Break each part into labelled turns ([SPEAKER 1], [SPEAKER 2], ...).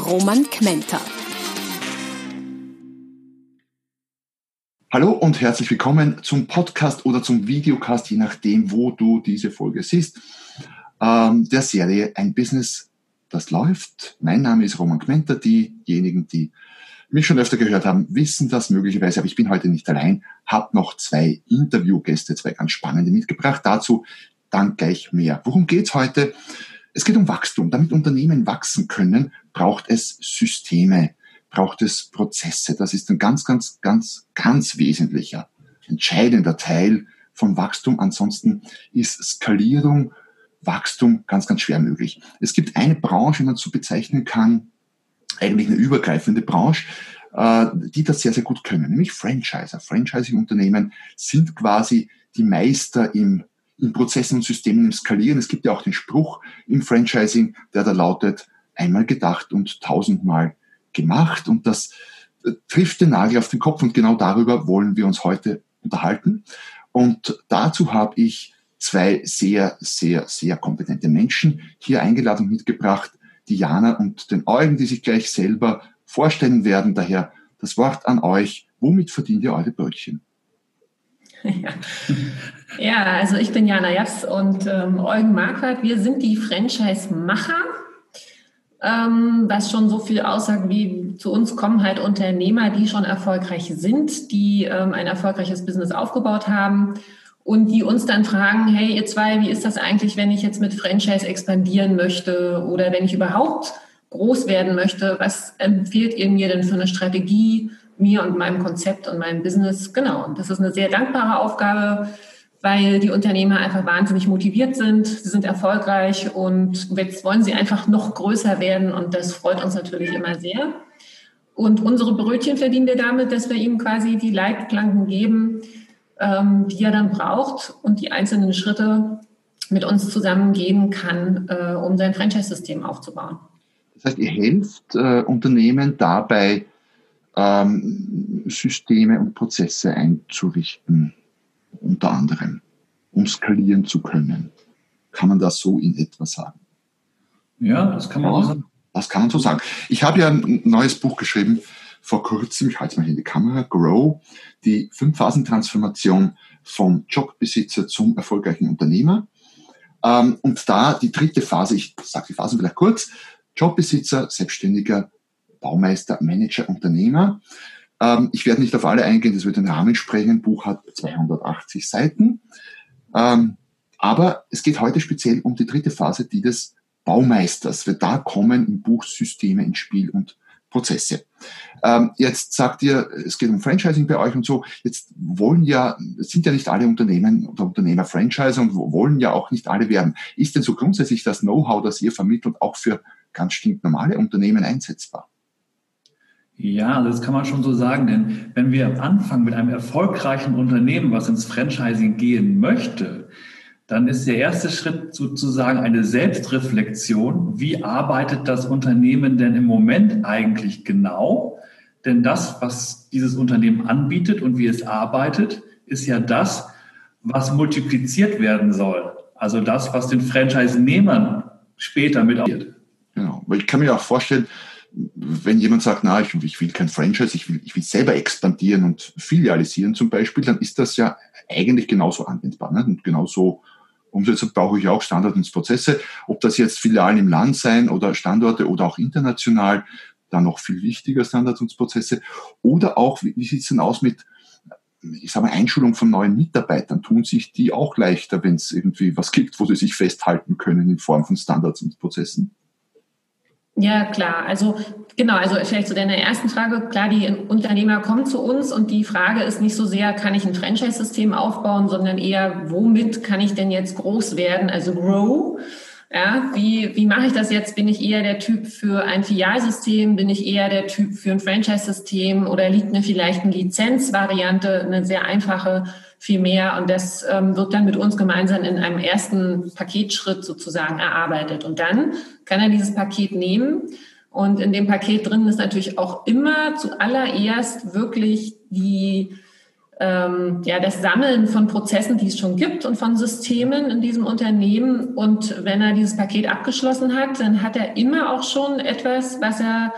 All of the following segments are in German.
[SPEAKER 1] Roman Kmenter.
[SPEAKER 2] Hallo und herzlich willkommen zum Podcast oder zum Videocast, je nachdem, wo du diese Folge siehst, ähm, der Serie Ein Business, das läuft. Mein Name ist Roman Kmenter. Diejenigen, die mich schon öfter gehört haben, wissen das möglicherweise, aber ich bin heute nicht allein, habe noch zwei Interviewgäste, zwei ganz spannende mitgebracht. Dazu dann gleich mehr. Worum geht's heute? Es geht um Wachstum. Damit Unternehmen wachsen können, braucht es Systeme, braucht es Prozesse. Das ist ein ganz, ganz, ganz, ganz wesentlicher, entscheidender Teil von Wachstum. Ansonsten ist Skalierung, Wachstum ganz, ganz schwer möglich. Es gibt eine Branche, die man so bezeichnen kann, eigentlich eine übergreifende Branche, äh, die das sehr, sehr gut können, nämlich Franchiser. Franchising-Unternehmen sind quasi die Meister im, in Prozessen und Systemen im Skalieren. Es gibt ja auch den Spruch im Franchising, der da lautet, einmal gedacht und tausendmal gemacht. Und das äh, trifft den Nagel auf den Kopf und genau darüber wollen wir uns heute unterhalten. Und dazu habe ich zwei sehr, sehr, sehr kompetente Menschen hier eingeladen und mitgebracht. Diana und den Eugen, die sich gleich selber vorstellen werden. Daher das Wort an euch. Womit verdient ihr eure Brötchen?
[SPEAKER 3] Ja. ja, also ich bin Jana Japs und ähm, Eugen Marquardt. Wir sind die Franchise-Macher, ähm, was schon so viel aussagt wie zu uns kommen halt Unternehmer, die schon erfolgreich sind, die ähm, ein erfolgreiches Business aufgebaut haben und die uns dann fragen, hey ihr zwei, wie ist das eigentlich, wenn ich jetzt mit Franchise expandieren möchte oder wenn ich überhaupt groß werden möchte, was empfiehlt ihr mir denn für eine Strategie, mir und meinem Konzept und meinem Business? Genau, und das ist eine sehr dankbare Aufgabe, weil die Unternehmer einfach wahnsinnig motiviert sind, sie sind erfolgreich und jetzt wollen sie einfach noch größer werden und das freut uns natürlich immer sehr. Und unsere Brötchen verdienen wir damit, dass wir ihnen quasi die Leitplanken geben, ähm, die er dann braucht und die einzelnen Schritte mit uns zusammen gehen kann, äh, um sein Franchise-System aufzubauen.
[SPEAKER 2] Das heißt, ihr helft äh, Unternehmen dabei, ähm, Systeme und Prozesse einzurichten, unter anderem, um skalieren zu können. Kann man das so in etwa sagen?
[SPEAKER 4] Ja, das kann man auch sagen.
[SPEAKER 2] Das kann man so sagen. Ich habe ja ein neues Buch geschrieben, vor kurzem, ich halte es mal in die Kamera, Grow, die Fünf-Phasen-Transformation vom Jobbesitzer zum erfolgreichen Unternehmer. Ähm, und da die dritte Phase, ich sage die Phasen vielleicht kurz, Jobbesitzer, Selbstständiger, Baumeister, Manager, Unternehmer. Ähm, ich werde nicht auf alle eingehen, das wird den Rahmen sprengen. Buch hat 280 Seiten. Ähm, aber es geht heute speziell um die dritte Phase, die des Baumeisters, weil da kommen im Buch Systeme ins Spiel und Prozesse. Ähm, jetzt sagt ihr, es geht um Franchising bei euch und so. Jetzt wollen ja, sind ja nicht alle Unternehmen oder Unternehmer Franchise und wollen ja auch nicht alle werden. Ist denn so grundsätzlich das Know-how, das ihr vermittelt, auch für ganz stinknormale Unternehmen einsetzbar?
[SPEAKER 4] Ja, das kann man schon so sagen, denn wenn wir anfangen mit einem erfolgreichen Unternehmen, was ins Franchising gehen möchte, dann ist der erste Schritt sozusagen eine Selbstreflexion. Wie arbeitet das Unternehmen denn im Moment eigentlich genau? Denn das, was dieses Unternehmen anbietet und wie es arbeitet, ist ja das, was multipliziert werden soll. Also das, was den Franchise-Nehmern später mit
[SPEAKER 2] Genau. Ich kann mir auch vorstellen, wenn jemand sagt, na, ich, ich, will kein Franchise, ich will, ich will selber expandieren und filialisieren zum Beispiel, dann ist das ja eigentlich genauso anwendbar ne? und genauso Umsetzung brauche ich auch Standardprozesse. Ob das jetzt Filialen im Land sein oder Standorte oder auch international, dann noch viel wichtiger Standardprozesse. Oder auch, wie, wie sieht es denn aus mit, ich sage mal, Einschulung von neuen Mitarbeitern? Tun sich die auch leichter, wenn es irgendwie was gibt, wo sie sich festhalten können in Form von Standards und Prozessen?
[SPEAKER 3] Ja, klar. Also genau, also vielleicht zu deiner ersten Frage. Klar, die Unternehmer kommen zu uns und die Frage ist nicht so sehr, kann ich ein Franchise-System aufbauen, sondern eher, womit kann ich denn jetzt groß werden, also grow. Ja, wie, wie mache ich das jetzt? Bin ich eher der Typ für ein Filialsystem? Bin ich eher der Typ für ein Franchise-System? Oder liegt mir vielleicht eine Lizenzvariante, eine sehr einfache, viel mehr? Und das ähm, wird dann mit uns gemeinsam in einem ersten Paketschritt sozusagen erarbeitet. Und dann kann er dieses Paket nehmen. Und in dem Paket drin ist natürlich auch immer zuallererst wirklich die ähm, ja, das Sammeln von Prozessen, die es schon gibt und von Systemen in diesem Unternehmen. Und wenn er dieses Paket abgeschlossen hat, dann hat er immer auch schon etwas, was er,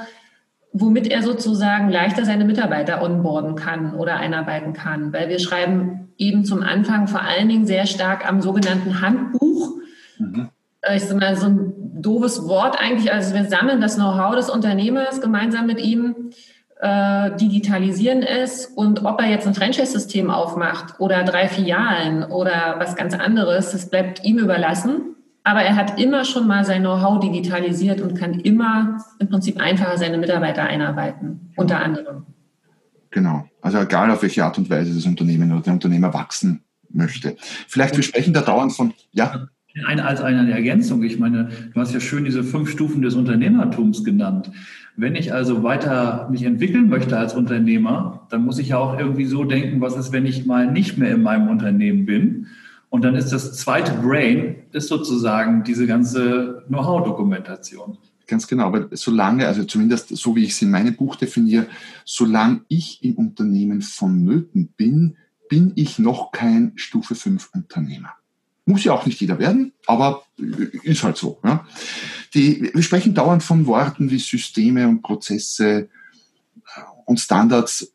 [SPEAKER 3] womit er sozusagen leichter seine Mitarbeiter onboarden kann oder einarbeiten kann. Weil wir schreiben eben zum Anfang vor allen Dingen sehr stark am sogenannten Handbuch. Mhm. Äh, ich sage mal, so ein doofes Wort eigentlich. Also wir sammeln das Know-how des Unternehmers gemeinsam mit ihm äh, digitalisieren es und ob er jetzt ein Franchise-System aufmacht oder drei Filialen oder was ganz anderes, das bleibt ihm überlassen. Aber er hat immer schon mal sein Know-how digitalisiert und kann immer im Prinzip einfacher seine Mitarbeiter einarbeiten, unter anderem.
[SPEAKER 2] Genau. Also egal auf welche Art und Weise das Unternehmen oder der Unternehmer wachsen möchte. Vielleicht, wir sprechen da dauernd von, ja.
[SPEAKER 4] Eine, als eine Ergänzung, ich meine, du hast ja schön diese fünf Stufen des Unternehmertums genannt. Wenn ich also weiter mich entwickeln möchte als Unternehmer, dann muss ich ja auch irgendwie so denken, was ist, wenn ich mal nicht mehr in meinem Unternehmen bin? Und dann ist das zweite Brain, ist sozusagen diese ganze Know-how-Dokumentation.
[SPEAKER 2] Ganz genau, aber solange, also zumindest so wie ich es in meinem Buch definiere, solange ich im Unternehmen vonnöten bin, bin ich noch kein Stufe 5 Unternehmer. Muss ja auch nicht jeder werden, aber ist halt so. Ja. Die, wir sprechen dauernd von Worten wie Systeme und Prozesse und Standards.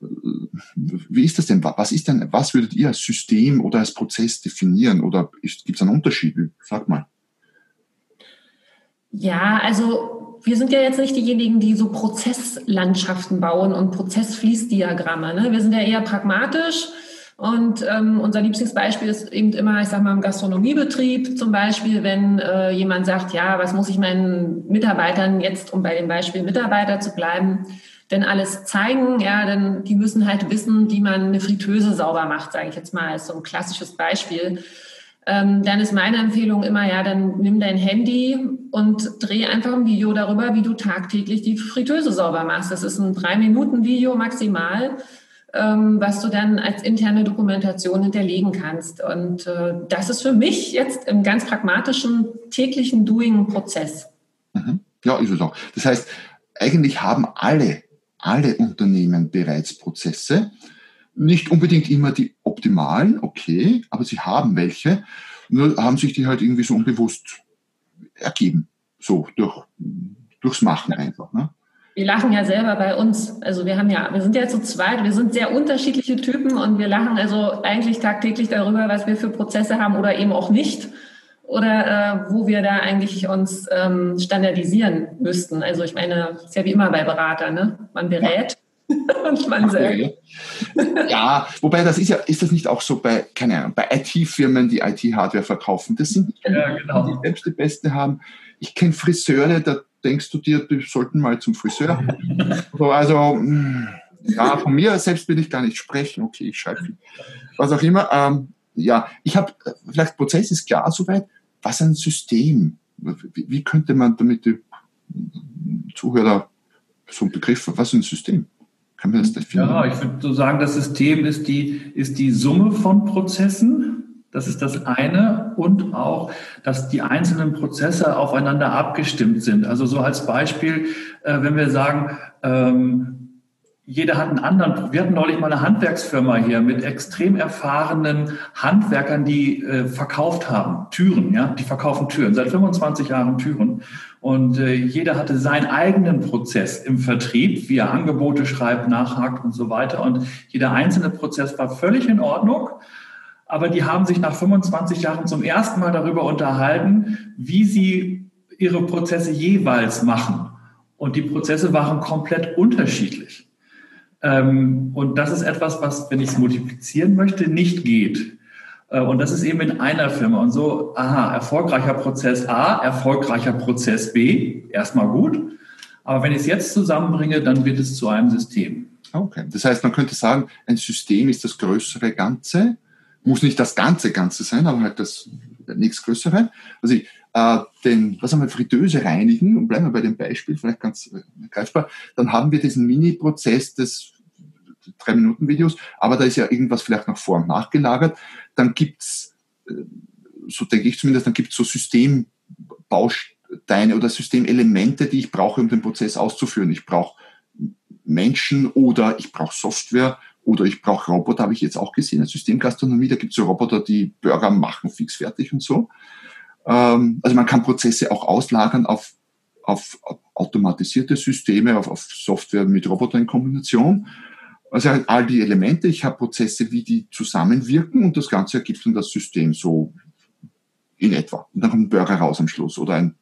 [SPEAKER 2] Wie ist das denn? Was ist denn, was würdet ihr als System oder als Prozess definieren? Oder gibt es einen Unterschied? Sag mal.
[SPEAKER 3] Ja, also wir sind ja jetzt nicht diejenigen, die so Prozesslandschaften bauen und Prozessfließdiagramme. Ne? Wir sind ja eher pragmatisch und ähm, unser Lieblingsbeispiel ist eben immer, ich sag mal, im Gastronomiebetrieb zum Beispiel, wenn äh, jemand sagt, ja, was muss ich meinen Mitarbeitern jetzt, um bei dem Beispiel Mitarbeiter zu bleiben, denn alles zeigen, ja, denn die müssen halt wissen, wie man eine Fritteuse sauber macht, sage ich jetzt mal, als so ein klassisches Beispiel. Ähm, dann ist meine Empfehlung immer, ja, dann nimm dein Handy und dreh einfach ein Video darüber, wie du tagtäglich die Fritteuse sauber machst. Das ist ein drei Minuten Video maximal ähm, was du dann als interne Dokumentation hinterlegen kannst. Und äh, das ist für mich jetzt im ganz pragmatischen täglichen Doing-Prozess.
[SPEAKER 2] Mhm. Ja, ist es auch. Das heißt, eigentlich haben alle, alle Unternehmen bereits Prozesse. Nicht unbedingt immer die optimalen, okay, aber sie haben welche. Nur haben sich die halt irgendwie so unbewusst ergeben. So, durch, durchs Machen einfach. Ne?
[SPEAKER 3] wir lachen ja selber bei uns. Also wir haben ja, wir sind ja zu zweit, wir sind sehr unterschiedliche Typen und wir lachen also eigentlich tagtäglich darüber, was wir für Prozesse haben oder eben auch nicht. Oder äh, wo wir da eigentlich uns ähm, standardisieren müssten. Also ich meine, ist ja wie immer bei Beratern, ne? Man berät. und man selber.
[SPEAKER 2] Ja, wobei das ist ja, ist das nicht auch so bei, keine Ahnung, bei IT-Firmen, die IT-Hardware verkaufen? Das sind die, ja, genau. die selbst die Beste haben. Ich kenne Friseure, da denkst du dir, die sollten mal zum Friseur? also, hm, ja, von mir selbst will ich gar nicht sprechen. Okay, ich schreibe Was auch immer. Ähm, ja, ich habe, vielleicht Prozess ist klar soweit. Was ein System? Wie, könnte man damit die Zuhörer so ein Begriff, was ist ein System?
[SPEAKER 4] Kann man das definieren? Ja, ich würde so sagen, das System ist die, ist die Summe von Prozessen das ist das eine. Und auch, dass die einzelnen Prozesse aufeinander abgestimmt sind. Also so als Beispiel, äh, wenn wir sagen, ähm, jeder hat einen anderen. Wir hatten neulich mal eine Handwerksfirma hier mit extrem erfahrenen Handwerkern, die äh, verkauft haben Türen, ja, die verkaufen Türen seit 25 Jahren Türen. Und äh, jeder hatte seinen eigenen Prozess im Vertrieb, wie er Angebote schreibt, nachhakt und so weiter. Und jeder einzelne Prozess war völlig in Ordnung aber die haben sich nach 25 Jahren zum ersten Mal darüber unterhalten, wie sie ihre Prozesse jeweils machen. Und die Prozesse waren komplett unterschiedlich. Ähm, und das ist etwas, was, wenn ich es multiplizieren möchte, nicht geht. Äh, und das ist eben in einer Firma. Und so, aha, erfolgreicher Prozess A, erfolgreicher Prozess B, erstmal gut. Aber wenn ich es jetzt zusammenbringe, dann wird es zu einem System.
[SPEAKER 2] Okay. Das heißt, man könnte sagen, ein System ist das größere Ganze muss nicht das ganze Ganze sein, aber halt das nächstgrößere. Also ich, äh, den, was haben wir, Fritteuse reinigen, und bleiben wir bei dem Beispiel, vielleicht ganz äh, greifbar, dann haben wir diesen Mini-Prozess des drei Minuten Videos, aber da ist ja irgendwas vielleicht noch vor und nachgelagert. Dann gibt's, äh, so denke ich zumindest, dann gibt's so Systembausteine oder Systemelemente, die ich brauche, um den Prozess auszuführen. Ich brauche Menschen oder ich brauche Software oder ich brauche Roboter, habe ich jetzt auch gesehen, in Systemgastronomie, da gibt es so Roboter, die Burger machen, fix fertig und so. Ähm, also man kann Prozesse auch auslagern auf, auf automatisierte Systeme, auf, auf Software mit Robotern in Kombination. Also all die Elemente, ich habe Prozesse, wie die zusammenwirken und das Ganze ergibt dann das System so in etwa. Und dann kommt ein Burger raus am Schluss oder ein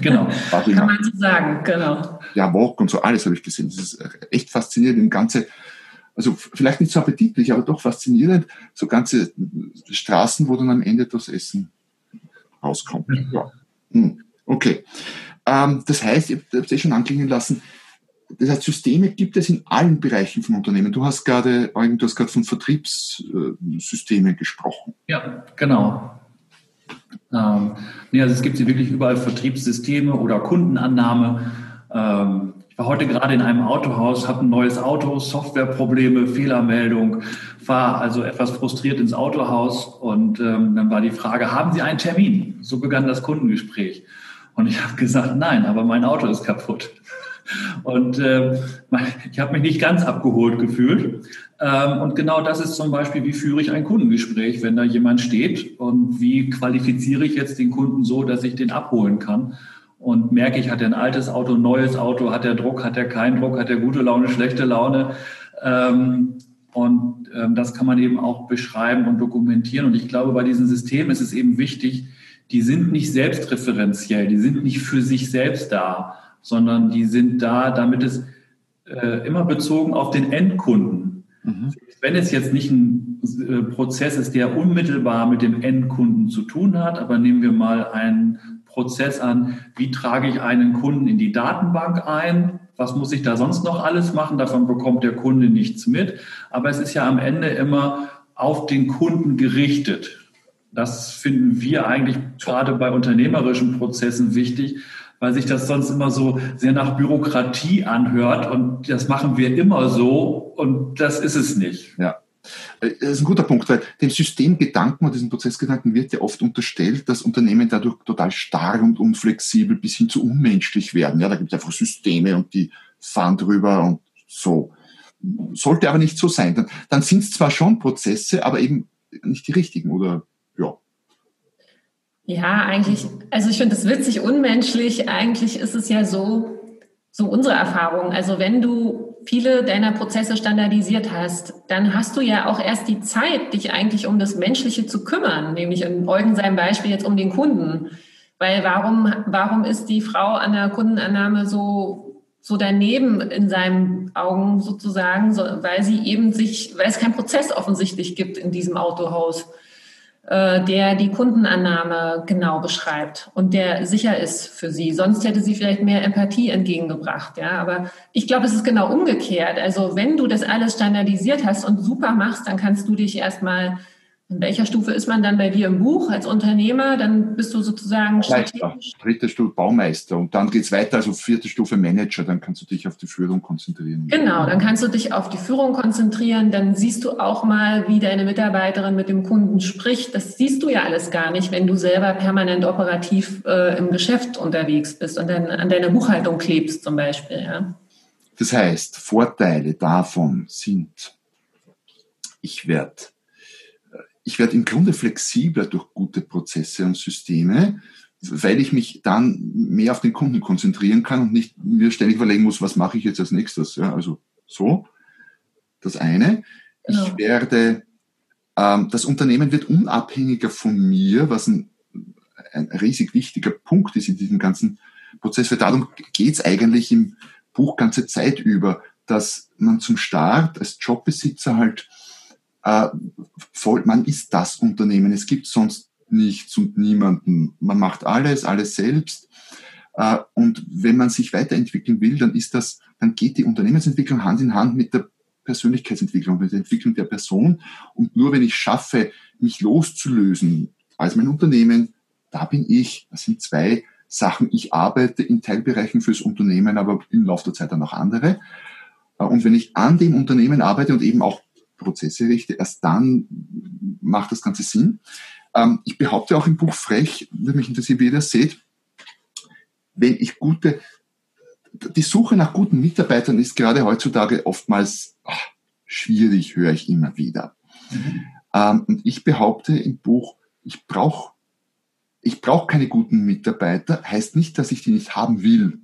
[SPEAKER 3] Genau. Kann man so sagen, genau.
[SPEAKER 2] Ja, Wok und so, alles habe ich gesehen. Das ist echt faszinierend, im Ganze also vielleicht nicht so appetitlich, aber doch faszinierend, so ganze Straßen, wo dann am Ende das Essen rauskommt. Mhm. Ja. Hm. Okay. Ähm, das heißt, ihr habt es eh schon anklingen lassen, das heißt, Systeme gibt es in allen Bereichen von Unternehmen. Du hast gerade, Eugen, du hast gerade von Vertriebssystemen gesprochen.
[SPEAKER 4] Ja, genau. Ähm, nee, also es gibt sie wirklich überall Vertriebssysteme oder Kundenannahme. Ähm, ich war heute gerade in einem Autohaus, habe ein neues Auto, Softwareprobleme, Fehlermeldung, war also etwas frustriert ins Autohaus und ähm, dann war die Frage, haben Sie einen Termin? So begann das Kundengespräch. Und ich habe gesagt, nein, aber mein Auto ist kaputt. Und äh, ich habe mich nicht ganz abgeholt gefühlt. Ähm, und genau das ist zum Beispiel, wie führe ich ein Kundengespräch, wenn da jemand steht und wie qualifiziere ich jetzt den Kunden so, dass ich den abholen kann und merke ich, hat er ein altes Auto, ein neues Auto, hat er Druck, hat er keinen Druck, hat er gute Laune, schlechte Laune. Ähm, und ähm, das kann man eben auch beschreiben und dokumentieren. Und ich glaube, bei diesen Systemen ist es eben wichtig, die sind nicht selbstreferenziell, die sind nicht für sich selbst da, sondern die sind da, damit es äh, immer bezogen auf den Endkunden. Mhm. Wenn es jetzt nicht ein äh, Prozess ist, der unmittelbar mit dem Endkunden zu tun hat, aber nehmen wir mal einen Prozess an, wie trage ich einen Kunden in die Datenbank ein, was muss ich da sonst noch alles machen, davon bekommt der Kunde nichts mit, aber es ist ja am Ende immer auf den Kunden gerichtet. Das finden wir eigentlich gerade bei unternehmerischen Prozessen wichtig, weil sich das sonst immer so sehr nach Bürokratie anhört und das machen wir immer so und das ist es nicht.
[SPEAKER 2] Ja. Äh, das ist ein guter Punkt, weil dem Systemgedanken und diesem Prozessgedanken wird ja oft unterstellt, dass Unternehmen dadurch total starr und unflexibel bis hin zu unmenschlich werden. Ja, da gibt es einfach Systeme und die fahren drüber und so. Sollte aber nicht so sein. Dann, dann sind es zwar schon Prozesse, aber eben nicht die richtigen, oder ja.
[SPEAKER 3] Eigentlich, also ich finde das witzig, unmenschlich. Eigentlich ist es ja so, so unsere Erfahrung. Also wenn du viele deiner Prozesse standardisiert hast, dann hast du ja auch erst die Zeit, dich eigentlich um das Menschliche zu kümmern, nämlich in Eugen seinem Beispiel jetzt um den Kunden. Weil warum, warum ist die Frau an der Kundenannahme so, so daneben in seinen Augen sozusagen, so, weil sie eben sich, weil es keinen Prozess offensichtlich gibt in diesem Autohaus. Äh, der die Kundenannahme genau beschreibt und der sicher ist für sie. Sonst hätte sie vielleicht mehr Empathie entgegengebracht. Ja, aber ich glaube, es ist genau umgekehrt. Also wenn du das alles standardisiert hast und super machst, dann kannst du dich erstmal in welcher Stufe ist man dann bei dir im Buch als Unternehmer? Dann bist du sozusagen
[SPEAKER 2] Meister, dritte Stufe Baumeister und dann geht es weiter, also vierte Stufe Manager, dann kannst du dich auf die Führung konzentrieren.
[SPEAKER 3] Genau, dann kannst du dich auf die Führung konzentrieren, dann siehst du auch mal, wie deine Mitarbeiterin mit dem Kunden spricht. Das siehst du ja alles gar nicht, wenn du selber permanent operativ äh, im Geschäft unterwegs bist und dann an deiner Buchhaltung klebst zum Beispiel. Ja.
[SPEAKER 2] Das heißt, Vorteile davon sind, ich werde ich werde im Grunde flexibler durch gute Prozesse und Systeme, weil ich mich dann mehr auf den Kunden konzentrieren kann und nicht mir ständig überlegen muss, was mache ich jetzt als nächstes. Ja, also so, das eine. Genau. Ich werde, ähm, das Unternehmen wird unabhängiger von mir, was ein, ein riesig wichtiger Punkt ist in diesem ganzen Prozess. Weil darum geht es eigentlich im Buch ganze Zeit über, dass man zum Start als Jobbesitzer halt äh, voll, man ist das Unternehmen. Es gibt sonst nichts und niemanden. Man macht alles, alles selbst. Äh, und wenn man sich weiterentwickeln will, dann ist das, dann geht die Unternehmensentwicklung Hand in Hand mit der Persönlichkeitsentwicklung, mit der Entwicklung der Person. Und nur wenn ich schaffe, mich loszulösen als mein Unternehmen, da bin ich, das sind zwei Sachen. Ich arbeite in Teilbereichen fürs Unternehmen, aber im Laufe der Zeit dann auch andere. Und wenn ich an dem Unternehmen arbeite und eben auch Prozesse richte, erst dann macht das Ganze Sinn. Ähm, ich behaupte auch im Buch Frech, würde mich interessieren, wie ihr das seht, wenn ich gute, die Suche nach guten Mitarbeitern ist gerade heutzutage oftmals ach, schwierig, höre ich immer wieder. Mhm. Ähm, und ich behaupte im Buch, ich brauche ich brauche keine guten Mitarbeiter, heißt nicht, dass ich die nicht haben will.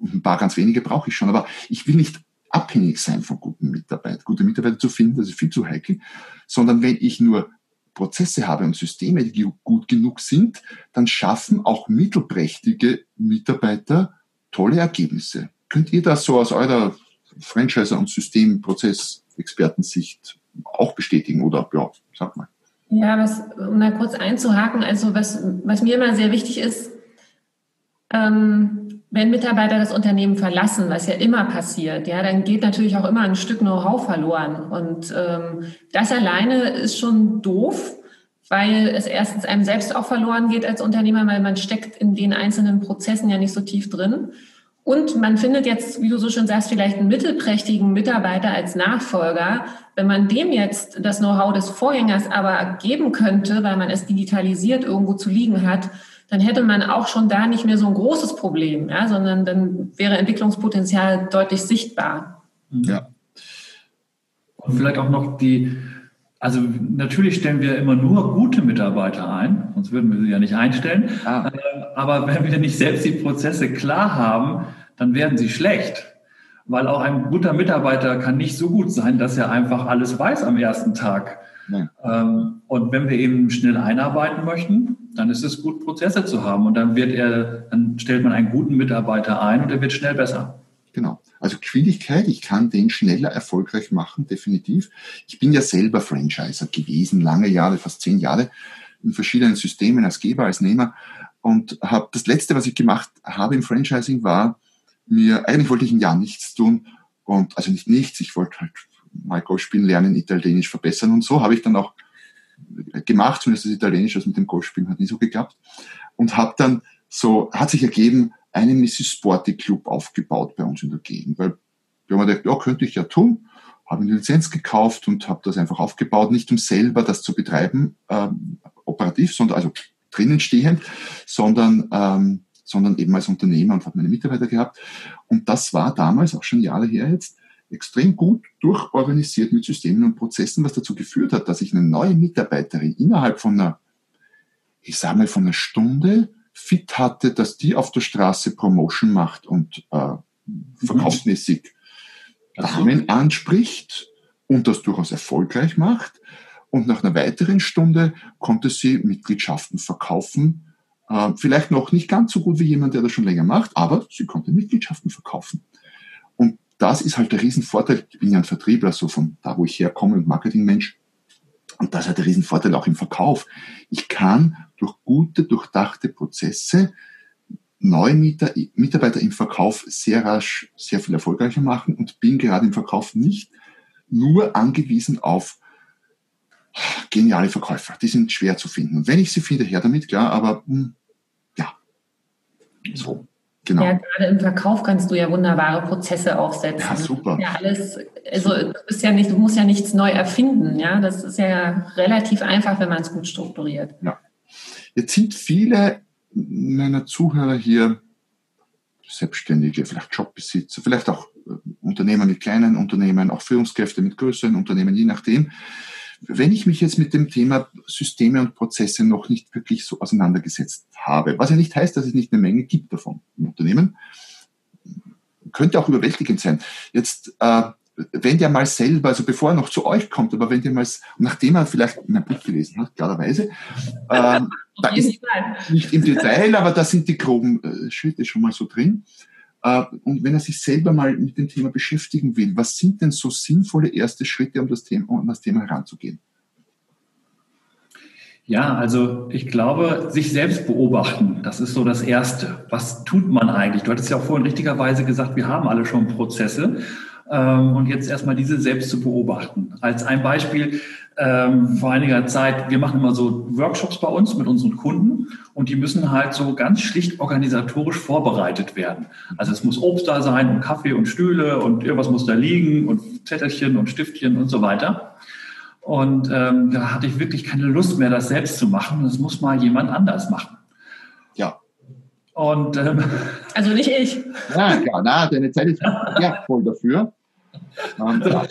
[SPEAKER 2] Ein paar ganz wenige brauche ich schon, aber ich will nicht abhängig sein von guten Mitarbeitern. Gute Mitarbeiter zu finden, das ist viel zu heikel, sondern wenn ich nur Prozesse habe und Systeme, die gut genug sind, dann schaffen auch mittelprächtige Mitarbeiter tolle Ergebnisse. Könnt ihr das so aus eurer Franchiser- und Systemprozessexpertensicht auch bestätigen oder ja, sag mal.
[SPEAKER 3] Ja, was, um da kurz einzuhaken, also was, was mir immer sehr wichtig ist, ähm, wenn Mitarbeiter das Unternehmen verlassen, was ja immer passiert, ja, dann geht natürlich auch immer ein Stück Know-how verloren. Und ähm, das alleine ist schon doof, weil es erstens einem selbst auch verloren geht als Unternehmer, weil man steckt in den einzelnen Prozessen ja nicht so tief drin. Und man findet jetzt, wie du so schön sagst, vielleicht einen mittelprächtigen Mitarbeiter als Nachfolger. Wenn man dem jetzt das Know-how des Vorgängers aber geben könnte, weil man es digitalisiert irgendwo zu liegen hat, dann hätte man auch schon da nicht mehr so ein großes Problem, ja, sondern dann wäre Entwicklungspotenzial deutlich sichtbar.
[SPEAKER 4] Mhm. Ja. Und vielleicht auch noch die, also natürlich stellen wir immer nur gute Mitarbeiter ein, sonst würden wir sie ja nicht einstellen. Ah. Äh, aber wenn wir nicht selbst die Prozesse klar haben, dann werden sie schlecht. Weil auch ein guter Mitarbeiter kann nicht so gut sein, dass er einfach alles weiß am ersten Tag. Ja. Ähm, und wenn wir eben schnell einarbeiten möchten, dann ist es gut, Prozesse zu haben. Und dann wird er, dann stellt man einen guten Mitarbeiter ein und er wird schnell besser.
[SPEAKER 2] Genau. Also Geschwindigkeit, ich kann den schneller erfolgreich machen, definitiv. Ich bin ja selber Franchiser gewesen, lange Jahre, fast zehn Jahre, in verschiedenen Systemen als Geber, als Nehmer. Und habe das letzte, was ich gemacht habe im Franchising, war mir, eigentlich wollte ich ein Jahr nichts tun. Und also nicht nichts, ich wollte halt mal Golf spielen lernen, Italienisch verbessern und so habe ich dann auch gemacht, zumindest das Italienisch, das mit dem Golfspielen hat nie so geklappt. Und habe dann so, hat sich ergeben, einen Mrs. Sporty Club aufgebaut bei uns in der Gegend. Weil wir haben gedacht, ja, könnte ich ja tun. Habe eine Lizenz gekauft und habe das einfach aufgebaut, nicht um selber das zu betreiben, ähm, operativ, sondern also drinnen stehend, sondern, ähm, sondern eben als Unternehmer und habe meine Mitarbeiter gehabt. Und das war damals, auch schon Jahre her jetzt, extrem gut durchorganisiert mit Systemen und Prozessen, was dazu geführt hat, dass ich eine neue Mitarbeiterin innerhalb von einer, ich sage mal, von einer Stunde fit hatte, dass die auf der Straße Promotion macht und äh, verkaufsmäßig Damen anspricht und das durchaus erfolgreich macht. Und nach einer weiteren Stunde konnte sie Mitgliedschaften verkaufen. Äh, vielleicht noch nicht ganz so gut wie jemand, der das schon länger macht, aber sie konnte Mitgliedschaften verkaufen das ist halt der Riesenvorteil. Ich bin ja ein Vertriebler, so von da, wo ich herkomme und Marketingmensch. Und das hat der Riesenvorteil auch im Verkauf. Ich kann durch gute, durchdachte Prozesse neue Mitarbeiter im Verkauf sehr rasch, sehr viel erfolgreicher machen und bin gerade im Verkauf nicht nur angewiesen auf geniale Verkäufer. Die sind schwer zu finden. Und wenn ich sie finde, her damit, klar, aber hm, ja, so.
[SPEAKER 3] Genau. Ja, gerade im Verkauf kannst du ja wunderbare Prozesse aufsetzen.
[SPEAKER 2] Ja, super.
[SPEAKER 3] Ja, alles, also du bist ja nicht, du musst ja nichts neu erfinden. Ja, das ist ja relativ einfach, wenn man es gut strukturiert.
[SPEAKER 2] Ja. Jetzt sind viele meiner Zuhörer hier Selbstständige, vielleicht Jobbesitzer, vielleicht auch äh, Unternehmer mit kleinen Unternehmen, auch Führungskräfte mit größeren Unternehmen, je nachdem wenn ich mich jetzt mit dem Thema Systeme und Prozesse noch nicht wirklich so auseinandergesetzt habe, was ja nicht heißt, dass es nicht eine Menge gibt davon im Unternehmen, könnte auch überwältigend sein. Jetzt, äh, wenn der mal selber, also bevor er noch zu euch kommt, aber wenn der mal, nachdem er vielleicht mein Buch gelesen hat, klarerweise, äh, da ist nicht im Detail, aber da sind die groben äh, Schritte schon mal so drin. Äh, und wenn er sich selber mal mit dem Thema beschäftigen will, was sind denn so sinnvolle erste Schritte, um das Thema, um das Thema heranzugehen?
[SPEAKER 4] Ja, also ich glaube, sich selbst beobachten, das ist so das Erste. Was tut man eigentlich? Du hattest ja auch vorhin richtigerweise gesagt, wir haben alle schon Prozesse. Ähm, und jetzt erstmal diese selbst zu beobachten. Als ein Beispiel, ähm, vor einiger Zeit, wir machen immer so Workshops bei uns mit unseren Kunden und die müssen halt so ganz schlicht organisatorisch vorbereitet werden. Also es muss Obst da sein und Kaffee und Stühle und irgendwas muss da liegen und Zettelchen und Stiftchen und so weiter. Und ähm, da hatte ich wirklich keine Lust mehr, das selbst zu machen. Das muss mal jemand anders machen.
[SPEAKER 2] Ja.
[SPEAKER 4] Und ähm,
[SPEAKER 3] also nicht ich.
[SPEAKER 2] Ja, klar, na, deine Zeit ist ja voll dafür.
[SPEAKER 4] Und, ja.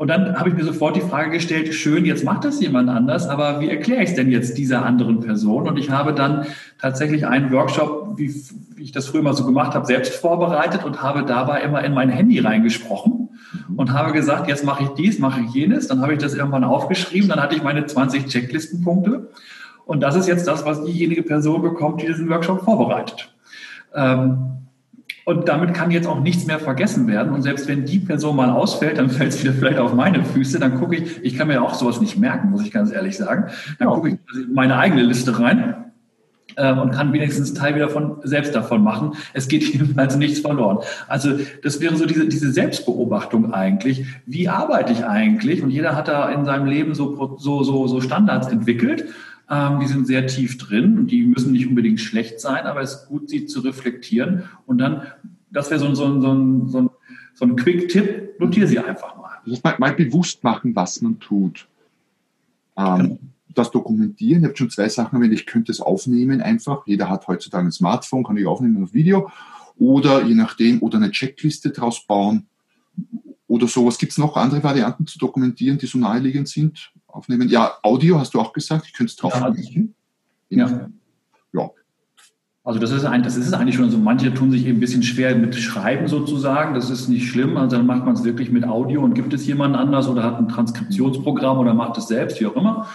[SPEAKER 4] Und dann habe ich mir sofort die Frage gestellt, schön, jetzt macht das jemand anders, aber wie erkläre ich es denn jetzt dieser anderen Person? Und ich habe dann tatsächlich einen Workshop, wie, wie ich das früher mal so gemacht habe, selbst vorbereitet und habe dabei immer in mein Handy reingesprochen und habe gesagt, jetzt mache ich dies, mache ich jenes. Dann habe ich das irgendwann aufgeschrieben, dann hatte ich meine 20 Checklistenpunkte. Und das ist jetzt das, was diejenige Person bekommt, die diesen Workshop vorbereitet. Ähm, und damit kann jetzt auch nichts mehr vergessen werden. Und selbst wenn die Person mal ausfällt, dann fällt es wieder vielleicht auf meine Füße. Dann gucke ich, ich kann mir ja auch sowas nicht merken, muss ich ganz ehrlich sagen. Dann gucke ich in meine eigene Liste rein äh, und kann wenigstens Teil wieder von selbst davon machen. Es geht jedenfalls nichts verloren. Also das wäre so diese, diese Selbstbeobachtung eigentlich. Wie arbeite ich eigentlich? Und jeder hat da in seinem Leben so, so, so, so Standards entwickelt. Ähm, die sind sehr tief drin und die müssen nicht unbedingt schlecht sein, aber es ist gut, sie zu reflektieren. Und dann, das wäre so, so, so, so, so ein Quick-Tipp, notiere sie einfach mal.
[SPEAKER 2] Das mal, mal bewusst machen, was man tut. Ähm, genau. Das dokumentieren. Ich habe schon zwei Sachen wenn ich könnte es aufnehmen einfach. Jeder hat heutzutage ein Smartphone, kann ich aufnehmen auf Video. Oder je nachdem, oder eine Checkliste draus bauen. Oder sowas. Gibt es noch andere Varianten zu dokumentieren, die so naheliegend sind? aufnehmen. Ja, Audio hast du auch gesagt, ich könnte es drauf
[SPEAKER 4] ja. ja. ja. Also das ist, ein, das ist eigentlich schon so, manche tun sich eben ein bisschen schwer mit Schreiben sozusagen, das ist nicht schlimm, also dann macht man es wirklich mit Audio und gibt es jemanden anders oder hat ein Transkriptionsprogramm oder macht es selbst, wie auch immer.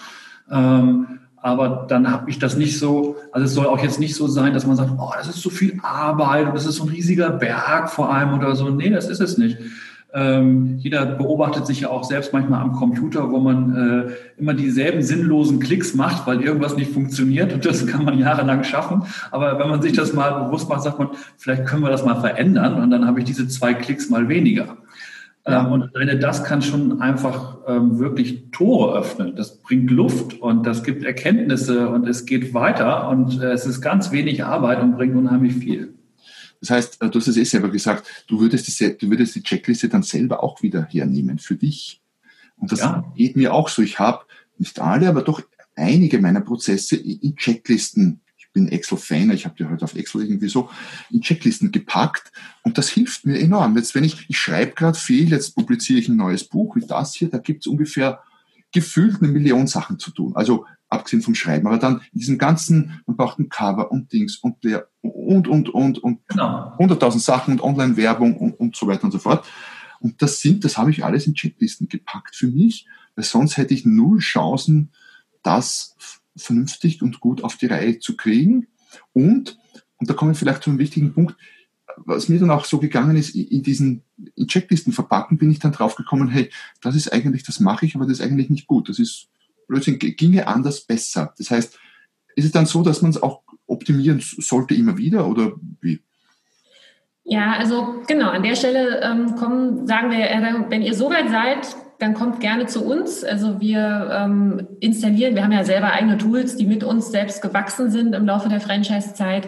[SPEAKER 4] Ähm, aber dann habe ich das nicht so, also es soll auch jetzt nicht so sein, dass man sagt, oh, das ist so viel Arbeit und das ist so ein riesiger Berg vor allem oder so. Nee, das ist es nicht. Ähm, jeder beobachtet sich ja auch selbst manchmal am Computer, wo man äh, immer dieselben sinnlosen Klicks macht, weil irgendwas nicht funktioniert und das kann man jahrelang schaffen. Aber wenn man sich das mal bewusst macht, sagt man, vielleicht können wir das mal verändern und dann habe ich diese zwei Klicks mal weniger. Ja. Ähm, und alleine das kann schon einfach ähm, wirklich Tore öffnen. Das bringt Luft und das gibt Erkenntnisse und es geht weiter und äh, es ist ganz wenig Arbeit und bringt unheimlich viel.
[SPEAKER 2] Das heißt, äh, du hast es eh selber gesagt, du würdest, die, du würdest die Checkliste dann selber auch wieder hernehmen für dich. Und das ja. geht mir auch so. Ich habe nicht alle, aber doch einige meiner Prozesse in Checklisten ich bin Excel-Fan, ich habe die heute auf Excel irgendwie so in Checklisten gepackt und das hilft mir enorm. Jetzt, wenn ich, ich schreibe gerade viel, jetzt publiziere ich ein neues Buch wie das hier, da gibt es ungefähr gefühlt eine Million Sachen zu tun. Also abgesehen vom Schreiben, aber dann in diesem ganzen, man braucht ein Cover und Dings und der und, und, und, und genau. 100.000 Sachen und Online-Werbung und, und so weiter und so fort. Und das sind, das habe ich alles in Checklisten gepackt für mich, weil sonst hätte ich null Chancen, das vernünftig und gut auf die Reihe zu kriegen. Und, und da kommen wir vielleicht zu einem wichtigen Punkt, was mir dann auch so gegangen ist, in diesen in Checklisten verpacken, bin ich dann draufgekommen, hey, das ist eigentlich, das mache ich, aber das ist eigentlich nicht gut. Das ist Blödsinn, ginge anders besser. Das heißt, ist es dann so, dass man es auch optimieren sollte immer wieder oder wie?
[SPEAKER 3] Ja, also genau, an der Stelle ähm, kommen, sagen wir, wenn ihr soweit seid, dann kommt gerne zu uns. Also wir ähm, installieren, wir haben ja selber eigene Tools, die mit uns selbst gewachsen sind im Laufe der Franchise-Zeit.